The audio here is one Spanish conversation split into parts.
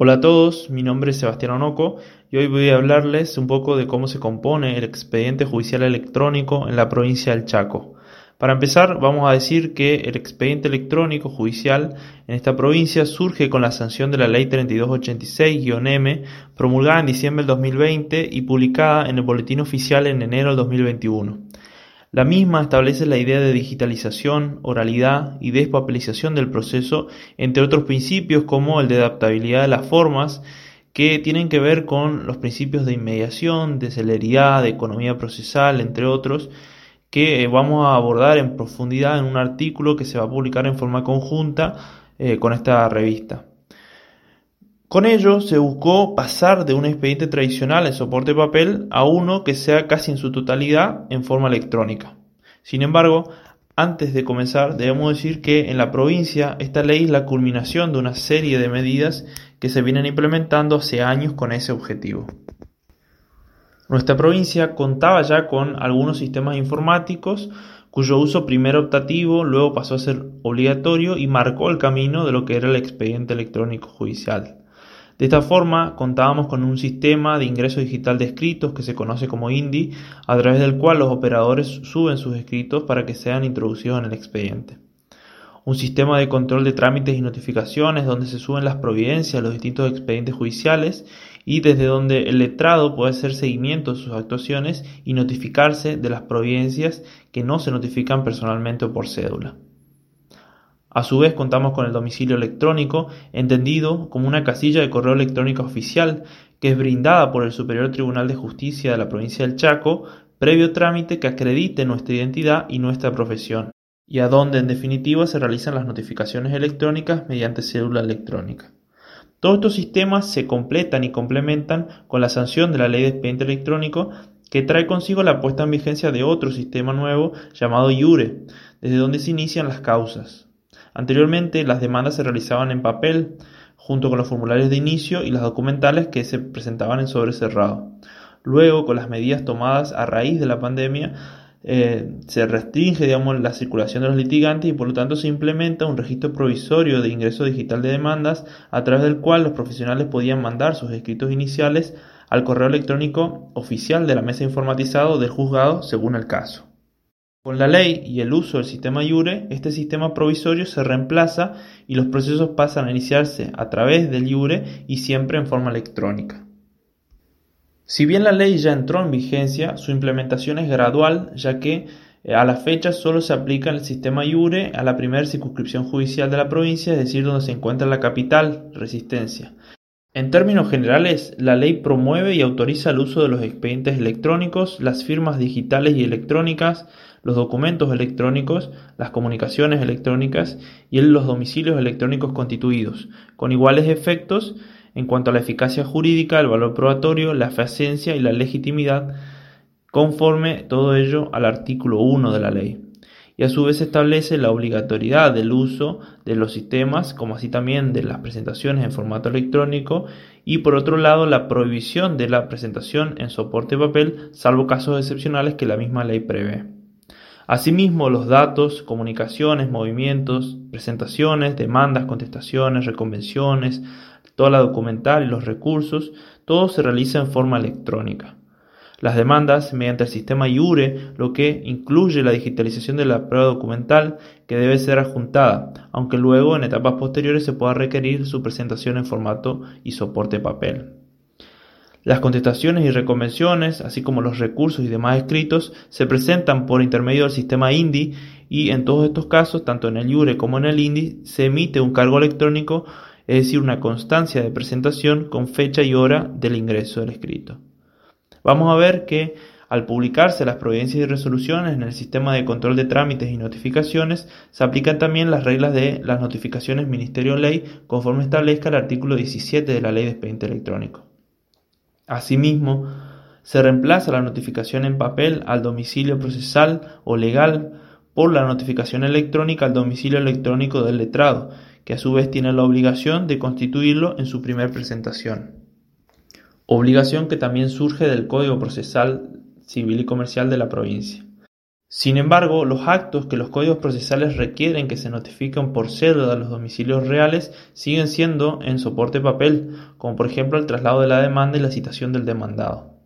Hola a todos, mi nombre es Sebastián Onoco y hoy voy a hablarles un poco de cómo se compone el expediente judicial electrónico en la provincia del Chaco. Para empezar, vamos a decir que el expediente electrónico judicial en esta provincia surge con la sanción de la Ley 3286-M, promulgada en diciembre del 2020 y publicada en el Boletín Oficial en enero del 2021. La misma establece la idea de digitalización, oralidad y despapelización del proceso, entre otros principios como el de adaptabilidad de las formas, que tienen que ver con los principios de inmediación, de celeridad, de economía procesal, entre otros, que eh, vamos a abordar en profundidad en un artículo que se va a publicar en forma conjunta eh, con esta revista. Con ello se buscó pasar de un expediente tradicional en soporte papel a uno que sea casi en su totalidad en forma electrónica. Sin embargo, antes de comenzar debemos decir que en la provincia esta ley es la culminación de una serie de medidas que se vienen implementando hace años con ese objetivo. Nuestra provincia contaba ya con algunos sistemas informáticos cuyo uso primero optativo, luego pasó a ser obligatorio y marcó el camino de lo que era el expediente electrónico judicial. De esta forma, contábamos con un sistema de ingreso digital de escritos que se conoce como INDI, a través del cual los operadores suben sus escritos para que sean introducidos en el expediente. Un sistema de control de trámites y notificaciones donde se suben las providencias de los distintos expedientes judiciales y desde donde el letrado puede hacer seguimiento de sus actuaciones y notificarse de las providencias que no se notifican personalmente o por cédula. A su vez contamos con el domicilio electrónico, entendido como una casilla de correo electrónico oficial que es brindada por el Superior Tribunal de Justicia de la provincia del Chaco, previo trámite que acredite nuestra identidad y nuestra profesión, y a donde en definitiva se realizan las notificaciones electrónicas mediante cédula electrónica. Todos estos sistemas se completan y complementan con la sanción de la Ley de Expediente Electrónico que trae consigo la puesta en vigencia de otro sistema nuevo llamado IURE, desde donde se inician las causas. Anteriormente las demandas se realizaban en papel, junto con los formularios de inicio y las documentales que se presentaban en sobre cerrado. Luego, con las medidas tomadas a raíz de la pandemia, eh, se restringe digamos, la circulación de los litigantes y por lo tanto se implementa un registro provisorio de ingreso digital de demandas a través del cual los profesionales podían mandar sus escritos iniciales al correo electrónico oficial de la mesa informatizada del juzgado según el caso. Con la ley y el uso del sistema IURE, este sistema provisorio se reemplaza y los procesos pasan a iniciarse a través del IURE y siempre en forma electrónica. Si bien la ley ya entró en vigencia, su implementación es gradual, ya que eh, a la fecha solo se aplica el sistema IURE a la primera circunscripción judicial de la provincia, es decir, donde se encuentra la capital, Resistencia. En términos generales, la ley promueve y autoriza el uso de los expedientes electrónicos, las firmas digitales y electrónicas, los documentos electrónicos, las comunicaciones electrónicas y los domicilios electrónicos constituidos, con iguales efectos en cuanto a la eficacia jurídica, el valor probatorio, la eficiencia y la legitimidad, conforme todo ello al artículo 1 de la ley. Y a su vez establece la obligatoriedad del uso de los sistemas, como así también de las presentaciones en formato electrónico, y por otro lado la prohibición de la presentación en soporte papel, salvo casos excepcionales que la misma ley prevé. Asimismo, los datos, comunicaciones, movimientos, presentaciones, demandas, contestaciones, reconvenciones, toda la documental y los recursos, todo se realiza en forma electrónica. Las demandas mediante el sistema IURE, lo que incluye la digitalización de la prueba documental que debe ser adjuntada, aunque luego en etapas posteriores se pueda requerir su presentación en formato y soporte papel. Las contestaciones y reconvenciones, así como los recursos y demás escritos, se presentan por intermedio del sistema INDI y en todos estos casos, tanto en el IURE como en el INDI, se emite un cargo electrónico, es decir, una constancia de presentación con fecha y hora del ingreso del escrito. Vamos a ver que al publicarse las providencias y resoluciones en el sistema de control de trámites y notificaciones, se aplican también las reglas de las notificaciones Ministerio Ley conforme establezca el artículo 17 de la Ley de Expediente Electrónico. Asimismo, se reemplaza la notificación en papel al domicilio procesal o legal por la notificación electrónica al domicilio electrónico del letrado, que a su vez tiene la obligación de constituirlo en su primer presentación. Obligación que también surge del Código Procesal Civil y Comercial de la provincia. Sin embargo, los actos que los códigos procesales requieren que se notifiquen por celda a los domicilios reales siguen siendo en soporte papel, como por ejemplo el traslado de la demanda y la citación del demandado.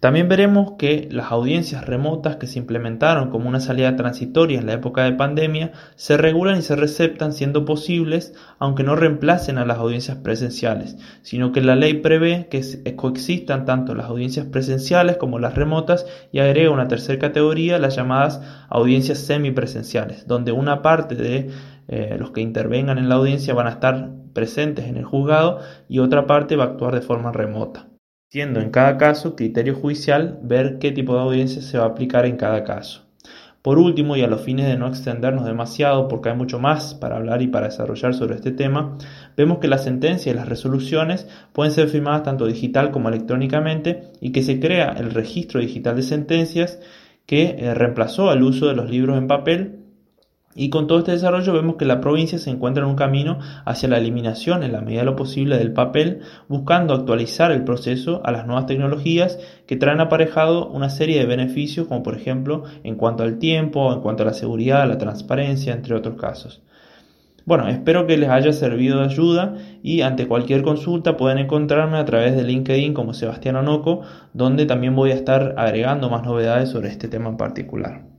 También veremos que las audiencias remotas que se implementaron como una salida transitoria en la época de pandemia se regulan y se receptan siendo posibles, aunque no reemplacen a las audiencias presenciales, sino que la ley prevé que coexistan tanto las audiencias presenciales como las remotas y agrega una tercera categoría, las llamadas audiencias semipresenciales, donde una parte de eh, los que intervengan en la audiencia van a estar presentes en el juzgado y otra parte va a actuar de forma remota siendo en cada caso criterio judicial ver qué tipo de audiencia se va a aplicar en cada caso. Por último, y a los fines de no extendernos demasiado porque hay mucho más para hablar y para desarrollar sobre este tema, vemos que las sentencias y las resoluciones pueden ser firmadas tanto digital como electrónicamente y que se crea el registro digital de sentencias que eh, reemplazó el uso de los libros en papel y con todo este desarrollo vemos que la provincia se encuentra en un camino hacia la eliminación en la medida de lo posible del papel, buscando actualizar el proceso a las nuevas tecnologías que traen aparejado una serie de beneficios, como por ejemplo en cuanto al tiempo, en cuanto a la seguridad, la transparencia, entre otros casos. Bueno, espero que les haya servido de ayuda y ante cualquier consulta pueden encontrarme a través de LinkedIn como Sebastián Onoco, donde también voy a estar agregando más novedades sobre este tema en particular.